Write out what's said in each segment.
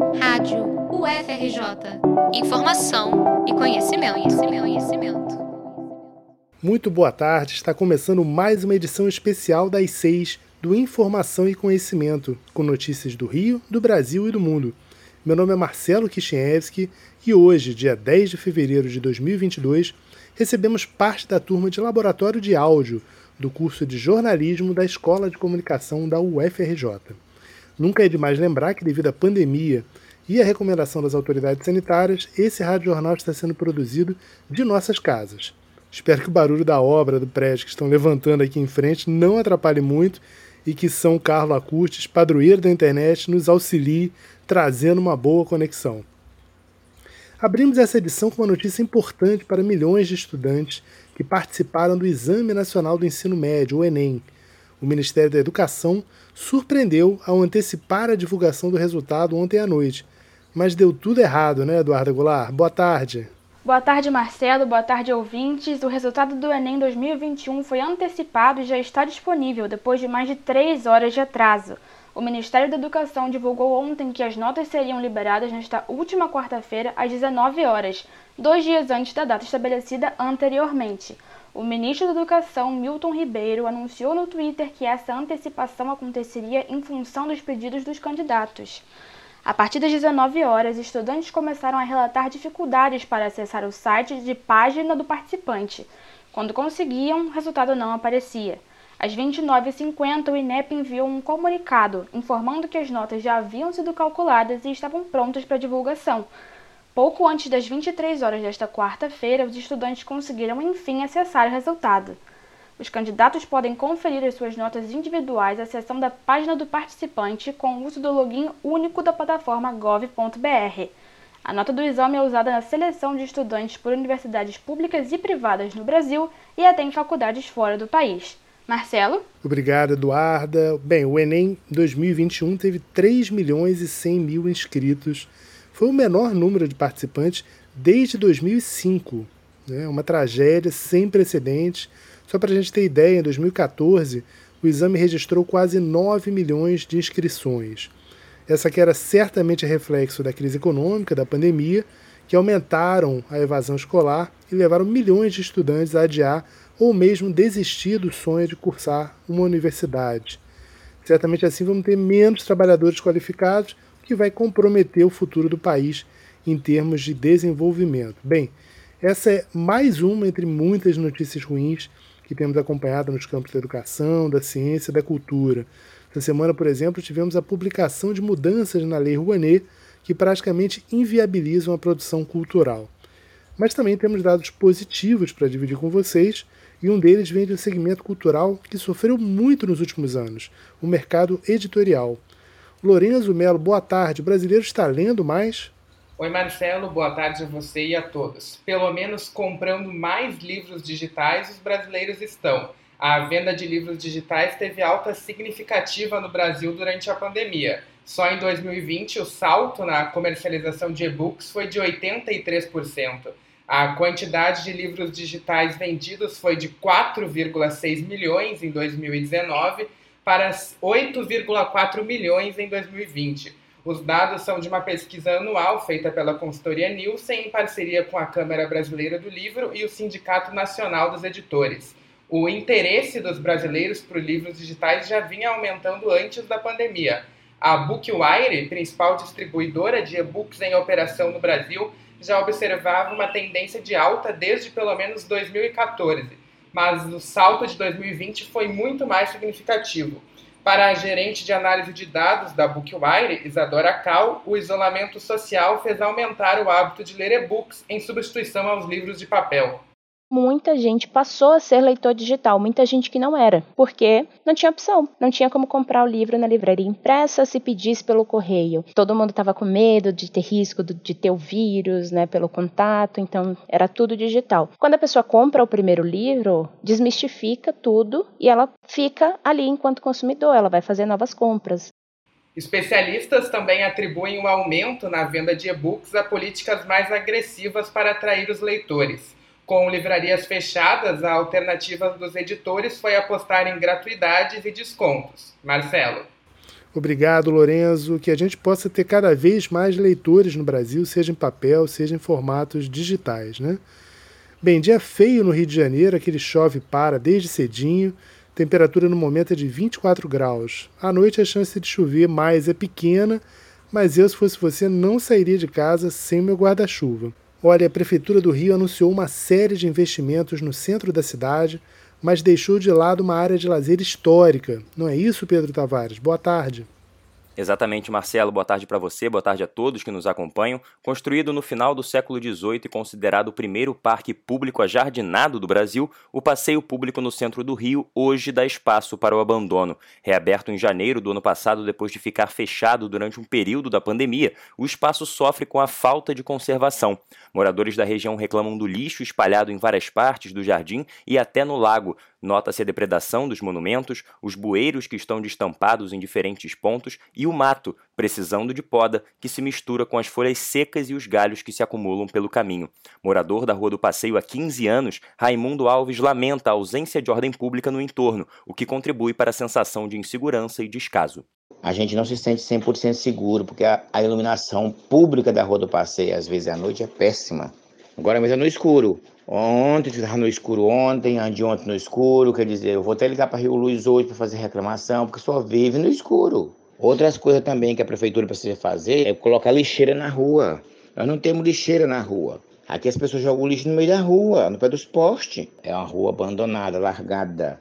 Rádio UFRJ. Informação e conhecimento, conhecimento, conhecimento. Muito boa tarde, está começando mais uma edição especial das seis do Informação e Conhecimento, com notícias do Rio, do Brasil e do mundo. Meu nome é Marcelo Kishinevski e hoje, dia 10 de fevereiro de 2022, recebemos parte da turma de Laboratório de Áudio do curso de Jornalismo da Escola de Comunicação da UFRJ. Nunca é demais lembrar que, devido à pandemia e à recomendação das autoridades sanitárias, esse rádio jornal está sendo produzido de nossas casas. Espero que o barulho da obra do prédio que estão levantando aqui em frente não atrapalhe muito e que São Carlos Acustes, padroeiro da internet, nos auxilie trazendo uma boa conexão. Abrimos essa edição com uma notícia importante para milhões de estudantes que participaram do Exame Nacional do Ensino Médio, o Enem. O Ministério da Educação surpreendeu ao antecipar a divulgação do resultado ontem à noite. Mas deu tudo errado, né, Eduardo Goulart? Boa tarde. Boa tarde, Marcelo. Boa tarde, ouvintes. O resultado do Enem 2021 foi antecipado e já está disponível depois de mais de três horas de atraso. O Ministério da Educação divulgou ontem que as notas seriam liberadas nesta última quarta-feira, às 19 horas, dois dias antes da data estabelecida anteriormente. O ministro da Educação, Milton Ribeiro, anunciou no Twitter que essa antecipação aconteceria em função dos pedidos dos candidatos. A partir das 19 horas, estudantes começaram a relatar dificuldades para acessar o site de página do participante. Quando conseguiam, o resultado não aparecia. Às 29h50, o INEP enviou um comunicado informando que as notas já haviam sido calculadas e estavam prontas para divulgação. Pouco antes das 23 horas desta quarta-feira, os estudantes conseguiram enfim acessar o resultado. Os candidatos podem conferir as suas notas individuais acessando a página do participante com o uso do login único da plataforma gov.br. A nota do exame é usada na seleção de estudantes por universidades públicas e privadas no Brasil e até em faculdades fora do país. Marcelo? Obrigado, Eduarda. Bem, o Enem 2021 teve 3 milhões e 100 mil inscritos. Foi o menor número de participantes desde 2005. Né? Uma tragédia sem precedentes só para a gente ter ideia, em 2014, o exame registrou quase 9 milhões de inscrições. Essa que era certamente reflexo da crise econômica, da pandemia, que aumentaram a evasão escolar e levaram milhões de estudantes a adiar ou mesmo desistir do sonho de cursar uma universidade. Certamente assim vamos ter menos trabalhadores qualificados, que vai comprometer o futuro do país em termos de desenvolvimento. Bem, essa é mais uma entre muitas notícias ruins que temos acompanhado nos campos da educação, da ciência da cultura. Essa semana, por exemplo, tivemos a publicação de mudanças na Lei Rouanet que praticamente inviabilizam a produção cultural. Mas também temos dados positivos para dividir com vocês, e um deles vem do segmento cultural que sofreu muito nos últimos anos, o mercado editorial. Lorenzo Melo, boa tarde. O brasileiro está lendo mais? Oi, Marcelo, boa tarde a você e a todos. Pelo menos comprando mais livros digitais, os brasileiros estão. A venda de livros digitais teve alta significativa no Brasil durante a pandemia. Só em 2020, o salto na comercialização de e-books foi de 83%. A quantidade de livros digitais vendidos foi de 4,6 milhões em 2019 para 8,4 milhões em 2020. Os dados são de uma pesquisa anual feita pela consultoria Nielsen em parceria com a Câmara Brasileira do Livro e o Sindicato Nacional dos Editores. O interesse dos brasileiros por livros digitais já vinha aumentando antes da pandemia. A Bookwire, principal distribuidora de e-books em operação no Brasil, já observava uma tendência de alta desde pelo menos 2014, mas o salto de 2020 foi muito mais significativo. Para a gerente de análise de dados da Bookwire, Isadora Cal, o isolamento social fez aumentar o hábito de ler e-books em substituição aos livros de papel muita gente passou a ser leitor digital, muita gente que não era, porque não tinha opção, não tinha como comprar o livro na livraria impressa se pedisse pelo correio. Todo mundo estava com medo de ter risco de ter o vírus, né, pelo contato, então era tudo digital. Quando a pessoa compra o primeiro livro, desmistifica tudo e ela fica ali enquanto consumidor, ela vai fazer novas compras. Especialistas também atribuem o um aumento na venda de e-books a políticas mais agressivas para atrair os leitores. Com livrarias fechadas, a alternativa dos editores foi apostar em gratuidades e descontos. Marcelo. Obrigado, Lorenzo. Que a gente possa ter cada vez mais leitores no Brasil, seja em papel, seja em formatos digitais, né? Bem, dia feio no Rio de Janeiro, aquele chove para desde cedinho. Temperatura no momento é de 24 graus. À noite a chance de chover mais é pequena, mas eu, se fosse você, não sairia de casa sem meu guarda-chuva. Olha, a Prefeitura do Rio anunciou uma série de investimentos no centro da cidade mas deixou de lado uma área de lazer histórica. Não é isso, Pedro Tavares? Boa tarde. Exatamente, Marcelo. Boa tarde para você, boa tarde a todos que nos acompanham. Construído no final do século XVIII e considerado o primeiro parque público ajardinado do Brasil, o passeio público no centro do Rio hoje dá espaço para o abandono. Reaberto em janeiro do ano passado depois de ficar fechado durante um período da pandemia, o espaço sofre com a falta de conservação. Moradores da região reclamam do lixo espalhado em várias partes do jardim e até no lago, Nota-se a depredação dos monumentos, os bueiros que estão destampados em diferentes pontos e o mato, precisando de poda, que se mistura com as folhas secas e os galhos que se acumulam pelo caminho. Morador da Rua do Passeio há 15 anos, Raimundo Alves lamenta a ausência de ordem pública no entorno, o que contribui para a sensação de insegurança e descaso. A gente não se sente 100% seguro, porque a, a iluminação pública da Rua do Passeio, às vezes à noite, é péssima. Agora mesmo é no escuro. Ontem, estava no escuro ontem, anteontem no escuro, quer dizer, eu vou até ligar para Rio Luz hoje para fazer reclamação, porque só vive no escuro. Outras coisas também que a prefeitura precisa fazer é colocar lixeira na rua. Nós não temos lixeira na rua. Aqui as pessoas jogam lixo no meio da rua, no pé dos postes. É uma rua abandonada, largada,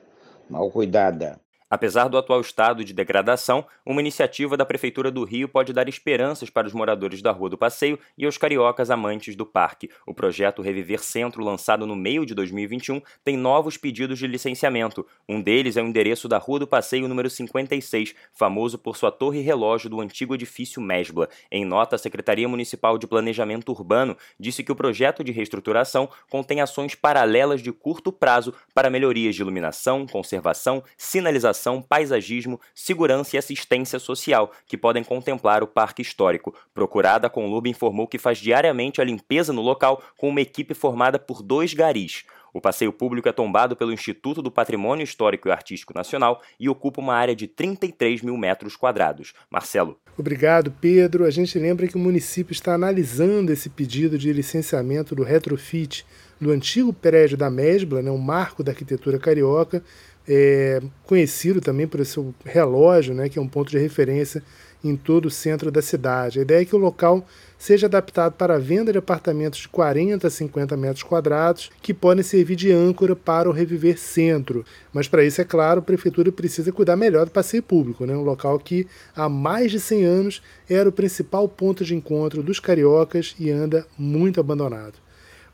mal cuidada. Apesar do atual estado de degradação, uma iniciativa da Prefeitura do Rio pode dar esperanças para os moradores da Rua do Passeio e aos cariocas amantes do parque. O projeto Reviver Centro, lançado no meio de 2021, tem novos pedidos de licenciamento. Um deles é o endereço da Rua do Passeio número 56, famoso por sua torre relógio do antigo edifício Mesbla. Em nota, a Secretaria Municipal de Planejamento Urbano disse que o projeto de reestruturação contém ações paralelas de curto prazo para melhorias de iluminação, conservação, sinalização paisagismo, segurança e assistência social, que podem contemplar o parque histórico. Procurada, com Conlub informou que faz diariamente a limpeza no local com uma equipe formada por dois garis. O passeio público é tombado pelo Instituto do Patrimônio Histórico e Artístico Nacional e ocupa uma área de 33 mil metros quadrados. Marcelo. Obrigado, Pedro. A gente lembra que o município está analisando esse pedido de licenciamento do retrofit do antigo prédio da Mesbla, né, um marco da arquitetura carioca, é, conhecido também por esse relógio, né, que é um ponto de referência em todo o centro da cidade. A ideia é que o local seja adaptado para a venda de apartamentos de 40 a 50 metros quadrados, que podem servir de âncora para o Reviver Centro. Mas para isso, é claro, a prefeitura precisa cuidar melhor do passeio público, né? um local que há mais de 100 anos era o principal ponto de encontro dos cariocas e anda muito abandonado.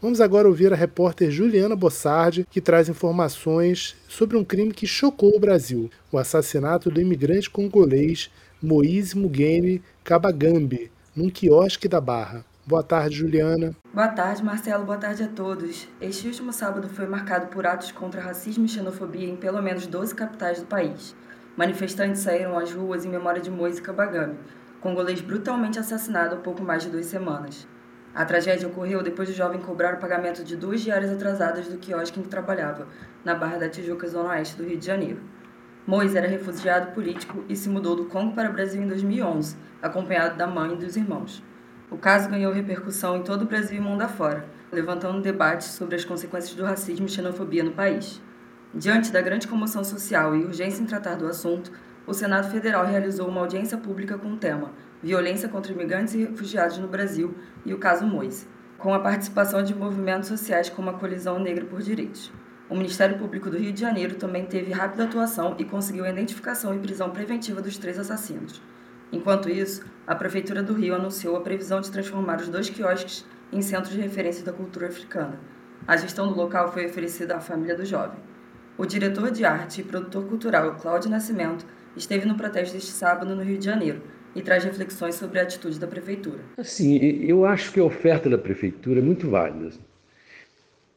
Vamos agora ouvir a repórter Juliana Bossardi, que traz informações sobre um crime que chocou o Brasil: o assassinato do imigrante congolês Moise Mugeni Kabagambi, num quiosque da Barra. Boa tarde, Juliana. Boa tarde, Marcelo. Boa tarde a todos. Este último sábado foi marcado por atos contra racismo e xenofobia em pelo menos 12 capitais do país. Manifestantes saíram às ruas em memória de Moise Kabagambi, congolês brutalmente assassinado há pouco mais de duas semanas. A tragédia ocorreu depois do jovem cobrar o pagamento de duas diárias atrasadas do quiosque em que trabalhava, na Barra da Tijuca, zona oeste do Rio de Janeiro. Mois era refugiado político e se mudou do Congo para o Brasil em 2011, acompanhado da mãe e dos irmãos. O caso ganhou repercussão em todo o Brasil e mundo afora, levantando debates sobre as consequências do racismo e xenofobia no país. Diante da grande comoção social e urgência em tratar do assunto, o Senado Federal realizou uma audiência pública com o tema Violência contra Imigrantes e Refugiados no Brasil e o caso Moise, com a participação de movimentos sociais como a Colisão Negra por Direitos. O Ministério Público do Rio de Janeiro também teve rápida atuação e conseguiu a identificação e prisão preventiva dos três assassinos. Enquanto isso, a Prefeitura do Rio anunciou a previsão de transformar os dois quiosques em centros de referência da cultura africana. A gestão do local foi oferecida à família do jovem. O diretor de arte e produtor cultural Cláudio Nascimento esteve no protesto deste sábado no Rio de Janeiro e traz reflexões sobre a atitude da prefeitura. Assim, eu acho que a oferta da prefeitura é muito válida,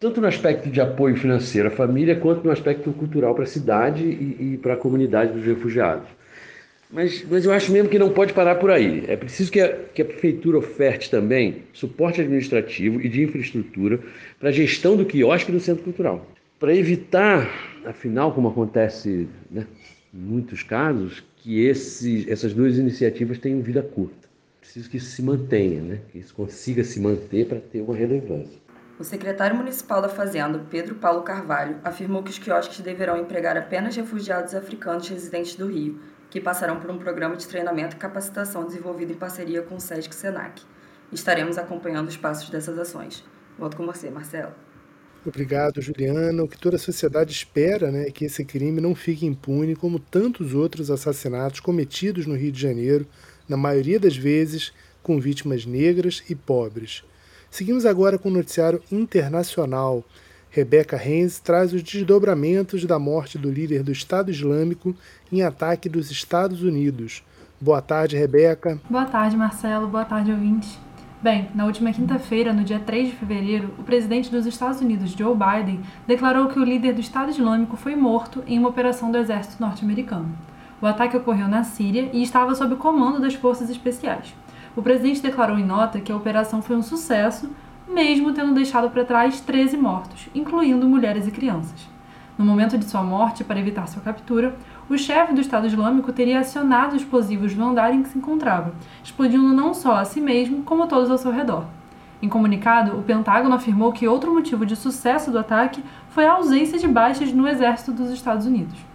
tanto no aspecto de apoio financeiro à família, quanto no aspecto cultural para a cidade e, e para a comunidade dos refugiados. Mas, mas eu acho mesmo que não pode parar por aí. É preciso que a, que a prefeitura oferte também suporte administrativo e de infraestrutura para a gestão do quiosque do centro cultural. Para evitar, afinal, como acontece né, em muitos casos, que esse, essas duas iniciativas tenham vida curta. Preciso que isso se mantenha, né? que isso consiga se manter para ter uma relevância. O secretário municipal da Fazenda, Pedro Paulo Carvalho, afirmou que os quiosques deverão empregar apenas refugiados africanos residentes do Rio, que passarão por um programa de treinamento e capacitação desenvolvido em parceria com o SESC Senac. Estaremos acompanhando os passos dessas ações. Volto com você, Marcelo. Obrigado, Juliana. O que toda a sociedade espera né, é que esse crime não fique impune, como tantos outros assassinatos cometidos no Rio de Janeiro, na maioria das vezes com vítimas negras e pobres. Seguimos agora com o noticiário internacional. Rebeca Renz traz os desdobramentos da morte do líder do Estado Islâmico em ataque dos Estados Unidos. Boa tarde, Rebeca. Boa tarde, Marcelo. Boa tarde, ouvintes. Bem, na última quinta-feira, no dia 3 de fevereiro, o presidente dos Estados Unidos, Joe Biden, declarou que o líder do Estado Islâmico foi morto em uma operação do exército norte-americano. O ataque ocorreu na Síria e estava sob comando das forças especiais. O presidente declarou em nota que a operação foi um sucesso, mesmo tendo deixado para trás 13 mortos, incluindo mulheres e crianças. No momento de sua morte, para evitar sua captura, o chefe do Estado Islâmico teria acionado explosivos no andar em que se encontrava, explodindo não só a si mesmo, como todos ao seu redor. Em comunicado, o Pentágono afirmou que outro motivo de sucesso do ataque foi a ausência de baixas no exército dos Estados Unidos.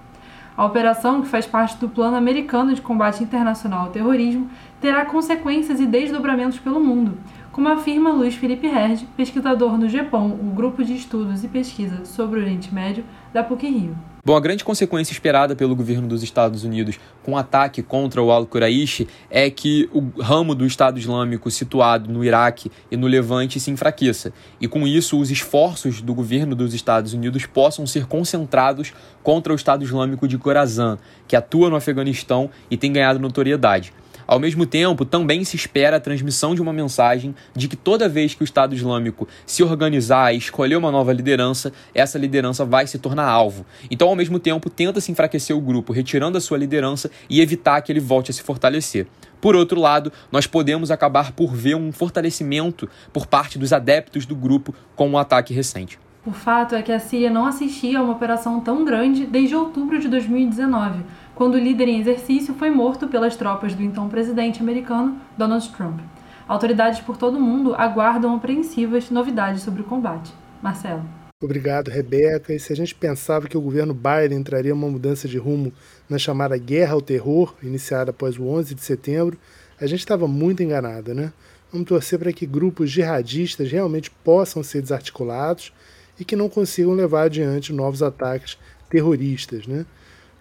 A operação, que faz parte do Plano Americano de Combate Internacional ao Terrorismo, terá consequências e desdobramentos pelo mundo, como afirma Luiz Felipe Herd, pesquisador no GEPOM, o Grupo de Estudos e Pesquisa sobre o Oriente Médio da PUC-Rio. Bom, a grande consequência esperada pelo governo dos Estados Unidos com o ataque contra o Al-Quraish é que o ramo do Estado Islâmico situado no Iraque e no Levante se enfraqueça. E com isso, os esforços do governo dos Estados Unidos possam ser concentrados contra o Estado Islâmico de Khorasan, que atua no Afeganistão e tem ganhado notoriedade. Ao mesmo tempo, também se espera a transmissão de uma mensagem de que toda vez que o Estado Islâmico se organizar e escolher uma nova liderança, essa liderança vai se tornar alvo. Então, ao mesmo tempo, tenta-se enfraquecer o grupo, retirando a sua liderança e evitar que ele volte a se fortalecer. Por outro lado, nós podemos acabar por ver um fortalecimento por parte dos adeptos do grupo com o um ataque recente. O fato é que a Síria não assistia a uma operação tão grande desde outubro de 2019 quando o líder em exercício foi morto pelas tropas do então presidente americano Donald Trump. Autoridades por todo o mundo aguardam apreensivas novidades sobre o combate. Marcelo. Obrigado, Rebeca. E se a gente pensava que o governo Biden traria uma mudança de rumo na chamada guerra ao terror, iniciada após o 11 de setembro, a gente estava muito enganada, né? Vamos torcer para que grupos jihadistas realmente possam ser desarticulados e que não consigam levar adiante novos ataques terroristas, né?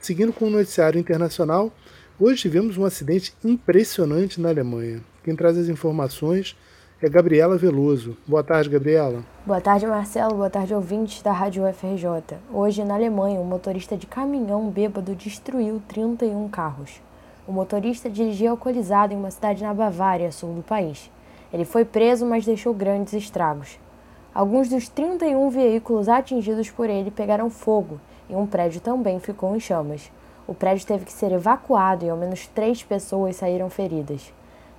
Seguindo com o noticiário internacional, hoje tivemos um acidente impressionante na Alemanha. Quem traz as informações é Gabriela Veloso. Boa tarde, Gabriela. Boa tarde, Marcelo. Boa tarde, ouvintes da Rádio UFRJ. Hoje, na Alemanha, um motorista de caminhão bêbado destruiu 31 carros. O motorista dirigia alcoolizado em uma cidade na Bavária, sul do país. Ele foi preso, mas deixou grandes estragos. Alguns dos 31 veículos atingidos por ele pegaram fogo e um prédio também ficou em chamas. O prédio teve que ser evacuado e ao menos três pessoas saíram feridas.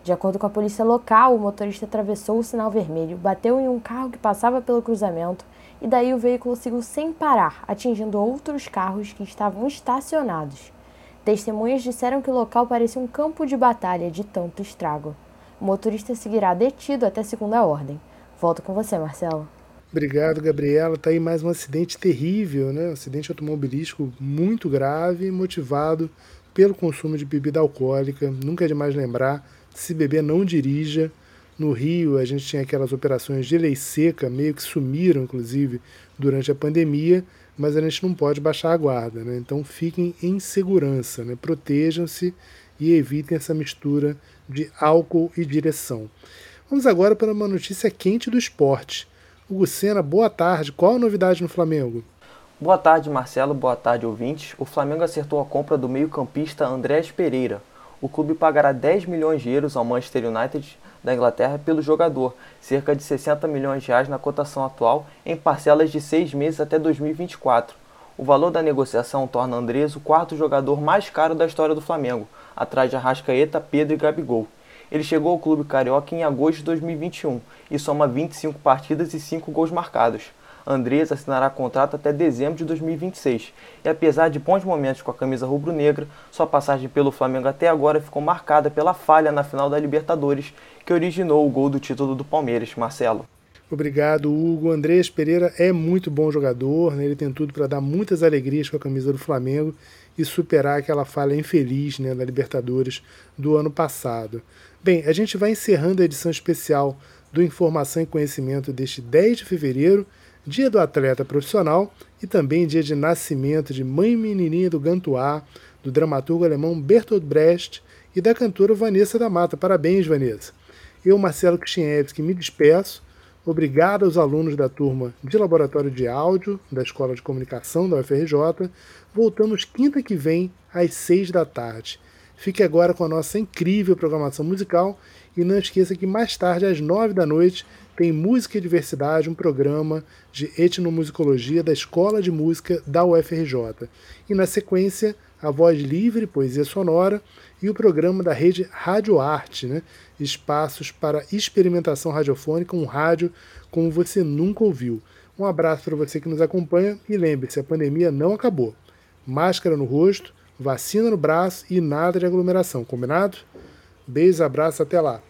De acordo com a polícia local, o motorista atravessou o sinal vermelho, bateu em um carro que passava pelo cruzamento e daí o veículo seguiu sem parar, atingindo outros carros que estavam estacionados. Testemunhas disseram que o local parecia um campo de batalha de tanto estrago. O motorista seguirá detido até segunda ordem. Volto com você, Marcelo. Obrigado, Gabriela. Tá aí mais um acidente terrível, né? Um acidente automobilístico muito grave, motivado pelo consumo de bebida alcoólica. Nunca é demais lembrar, se beber não dirija. No Rio, a gente tinha aquelas operações de lei seca, meio que sumiram, inclusive, durante a pandemia, mas a gente não pode baixar a guarda, né? Então fiquem em segurança, né? Protejam-se e evitem essa mistura de álcool e direção. Vamos agora para uma notícia quente do esporte. Hugo boa tarde. Qual a novidade no Flamengo? Boa tarde, Marcelo. Boa tarde, ouvintes. O Flamengo acertou a compra do meio-campista Andrés Pereira. O clube pagará 10 milhões de euros ao Manchester United da Inglaterra pelo jogador, cerca de 60 milhões de reais na cotação atual, em parcelas de seis meses até 2024. O valor da negociação torna Andrés o quarto jogador mais caro da história do Flamengo, atrás de Arrascaeta, Pedro e Gabigol. Ele chegou ao clube carioca em agosto de 2021 e soma 25 partidas e 5 gols marcados. Andrés assinará contrato até dezembro de 2026. E apesar de bons momentos com a camisa rubro-negra, sua passagem pelo Flamengo até agora ficou marcada pela falha na final da Libertadores, que originou o gol do título do Palmeiras, Marcelo. Obrigado, Hugo. Andrés Pereira é muito bom jogador, né? ele tem tudo para dar muitas alegrias com a camisa do Flamengo e superar aquela falha infeliz né, da Libertadores do ano passado. Bem, a gente vai encerrando a edição especial do Informação e Conhecimento deste 10 de fevereiro, dia do atleta profissional e também dia de nascimento de mãe menininha do Gantuá, do dramaturgo alemão Bertolt Brecht e da cantora Vanessa da Mata. Parabéns, Vanessa. Eu, Marcelo Kristianevski, me despeço Obrigado aos alunos da turma de Laboratório de Áudio da Escola de Comunicação da UFRJ. Voltamos quinta que vem, às seis da tarde. Fique agora com a nossa incrível programação musical e não esqueça que mais tarde, às nove da noite, tem Música e Diversidade, um programa de etnomusicologia da Escola de Música da UFRJ. E na sequência, a Voz Livre, Poesia Sonora e o programa da rede Rádio Arte, né? espaços para experimentação radiofônica, um rádio como você nunca ouviu. Um abraço para você que nos acompanha e lembre-se, a pandemia não acabou. Máscara no rosto, vacina no braço e nada de aglomeração, combinado? Beijo, abraço, até lá.